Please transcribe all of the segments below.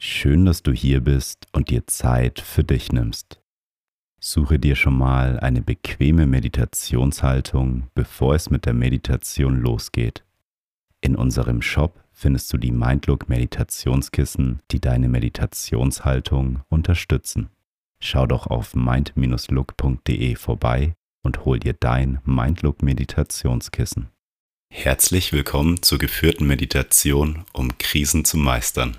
Schön, dass du hier bist und dir Zeit für dich nimmst. Suche dir schon mal eine bequeme Meditationshaltung, bevor es mit der Meditation losgeht. In unserem Shop findest du die Mindlook Meditationskissen, die deine Meditationshaltung unterstützen. Schau doch auf mind-look.de vorbei und hol dir dein Mindlook Meditationskissen. Herzlich willkommen zur geführten Meditation, um Krisen zu meistern.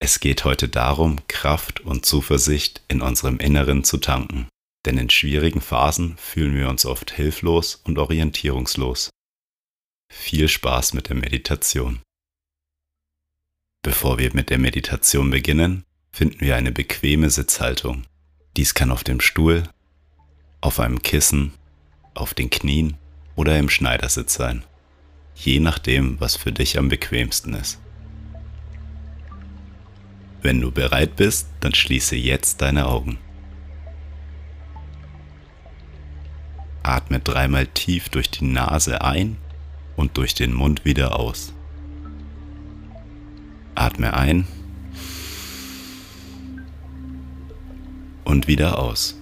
Es geht heute darum, Kraft und Zuversicht in unserem Inneren zu tanken. Denn in schwierigen Phasen fühlen wir uns oft hilflos und orientierungslos. Viel Spaß mit der Meditation. Bevor wir mit der Meditation beginnen, finden wir eine bequeme Sitzhaltung. Dies kann auf dem Stuhl, auf einem Kissen, auf den Knien oder im Schneidersitz sein. Je nachdem, was für dich am bequemsten ist. Wenn du bereit bist, dann schließe jetzt deine Augen. Atme dreimal tief durch die Nase ein und durch den Mund wieder aus. Atme ein und wieder aus.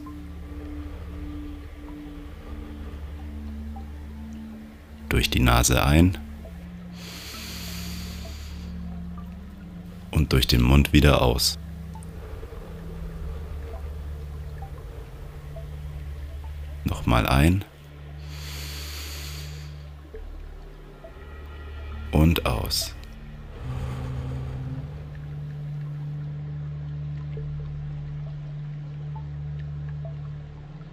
Durch die Nase ein und durch den Mund wieder aus. Nochmal ein und aus.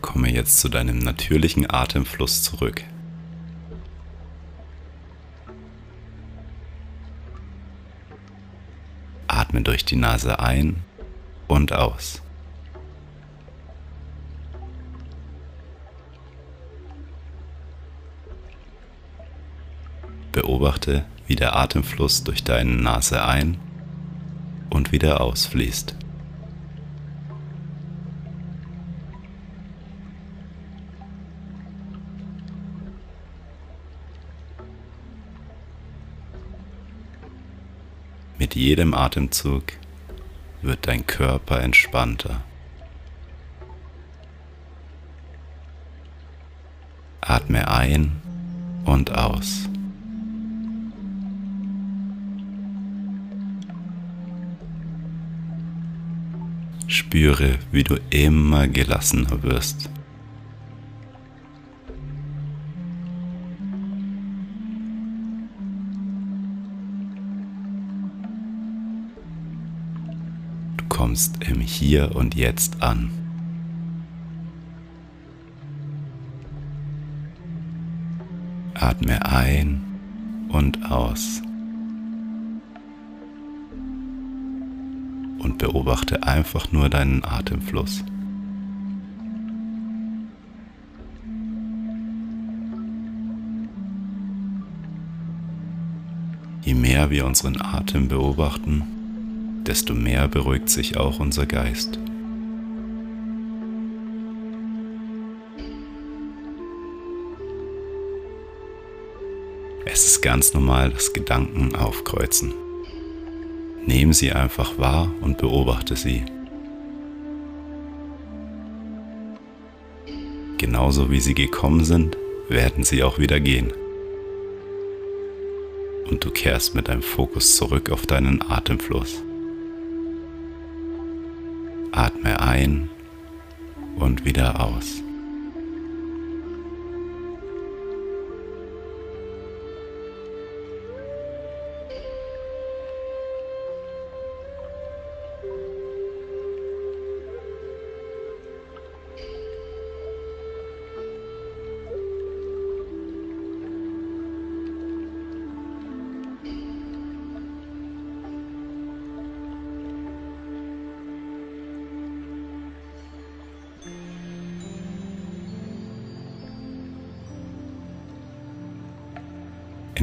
Komme jetzt zu deinem natürlichen Atemfluss zurück. Atme durch die Nase ein und aus. Beobachte, wie der Atemfluss durch deine Nase ein und wieder ausfließt. Mit jedem Atemzug wird dein Körper entspannter. Atme ein und aus. Spüre, wie du immer gelassener wirst. Kommst im Hier und Jetzt an. Atme ein und aus. Und beobachte einfach nur deinen Atemfluss. Je mehr wir unseren Atem beobachten, desto mehr beruhigt sich auch unser Geist. Es ist ganz normal, dass Gedanken aufkreuzen. Nehme sie einfach wahr und beobachte sie. Genauso wie sie gekommen sind, werden sie auch wieder gehen. Und du kehrst mit deinem Fokus zurück auf deinen Atemfluss. Atme ein und wieder aus.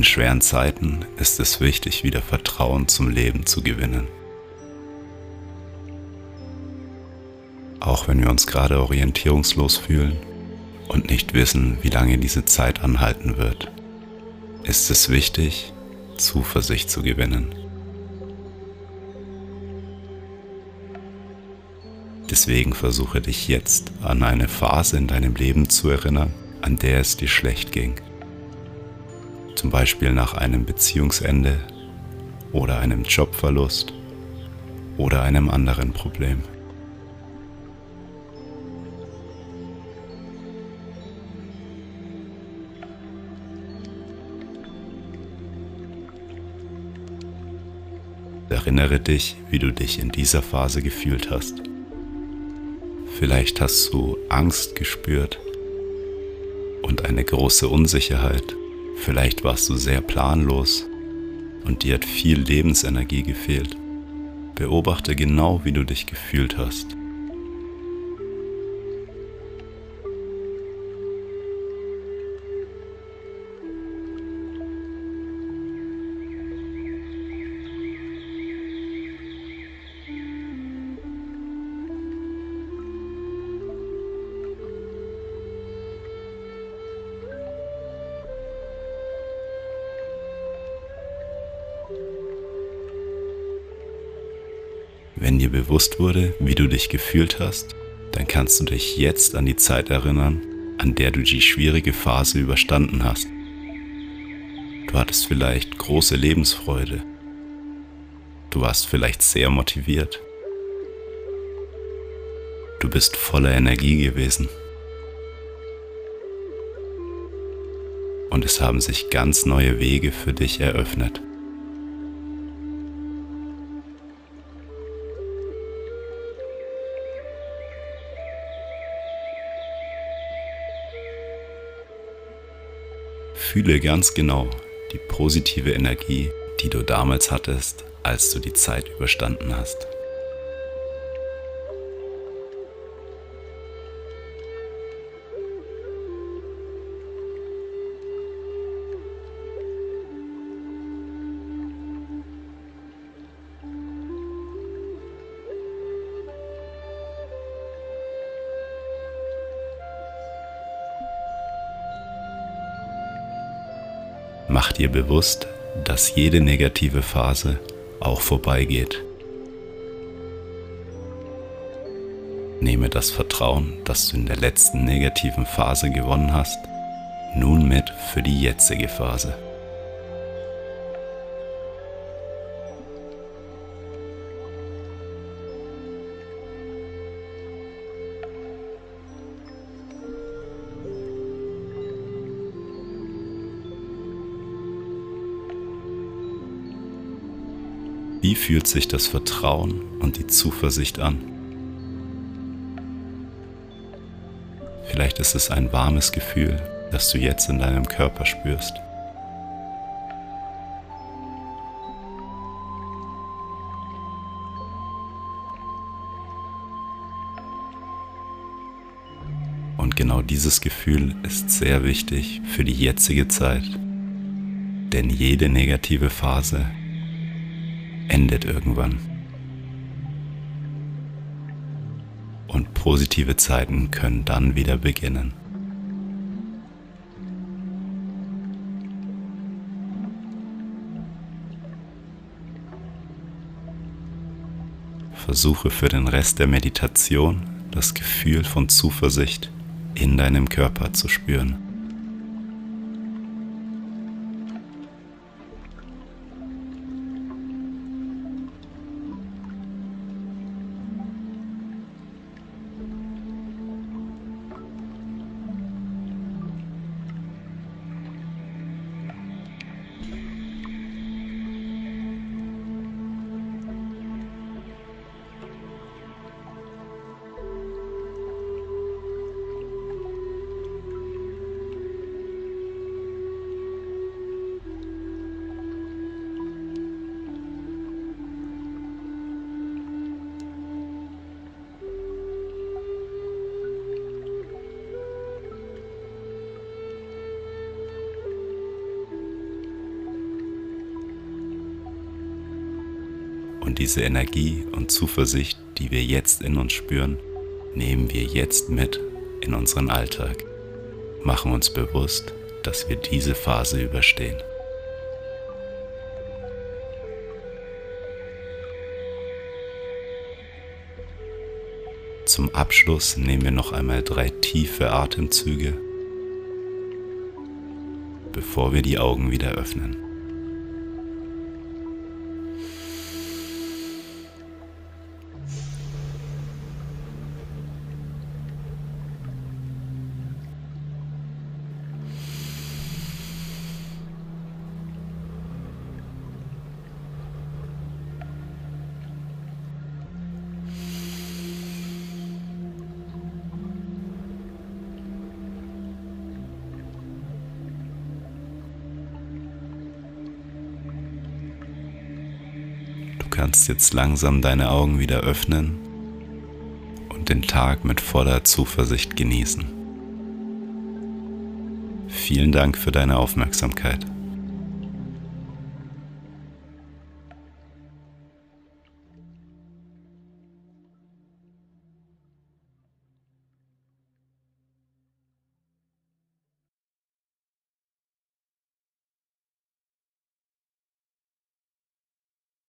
In schweren Zeiten ist es wichtig, wieder Vertrauen zum Leben zu gewinnen. Auch wenn wir uns gerade orientierungslos fühlen und nicht wissen, wie lange diese Zeit anhalten wird, ist es wichtig, Zuversicht zu gewinnen. Deswegen versuche dich jetzt an eine Phase in deinem Leben zu erinnern, an der es dir schlecht ging. Zum Beispiel nach einem Beziehungsende oder einem Jobverlust oder einem anderen Problem. Erinnere dich, wie du dich in dieser Phase gefühlt hast. Vielleicht hast du Angst gespürt und eine große Unsicherheit. Vielleicht warst du sehr planlos und dir hat viel Lebensenergie gefehlt. Beobachte genau, wie du dich gefühlt hast. Wenn dir bewusst wurde, wie du dich gefühlt hast, dann kannst du dich jetzt an die Zeit erinnern, an der du die schwierige Phase überstanden hast. Du hattest vielleicht große Lebensfreude. Du warst vielleicht sehr motiviert. Du bist voller Energie gewesen. Und es haben sich ganz neue Wege für dich eröffnet. Fühle ganz genau die positive Energie, die du damals hattest, als du die Zeit überstanden hast. Mach dir bewusst, dass jede negative Phase auch vorbeigeht. Nehme das Vertrauen, das du in der letzten negativen Phase gewonnen hast, nun mit für die jetzige Phase. Wie fühlt sich das Vertrauen und die Zuversicht an? Vielleicht ist es ein warmes Gefühl, das du jetzt in deinem Körper spürst. Und genau dieses Gefühl ist sehr wichtig für die jetzige Zeit. Denn jede negative Phase endet irgendwann. Und positive Zeiten können dann wieder beginnen. Versuche für den Rest der Meditation das Gefühl von Zuversicht in deinem Körper zu spüren. Und diese Energie und Zuversicht, die wir jetzt in uns spüren, nehmen wir jetzt mit in unseren Alltag. Machen uns bewusst, dass wir diese Phase überstehen. Zum Abschluss nehmen wir noch einmal drei tiefe Atemzüge, bevor wir die Augen wieder öffnen. Kannst jetzt langsam deine Augen wieder öffnen und den Tag mit voller Zuversicht genießen. Vielen Dank für deine Aufmerksamkeit.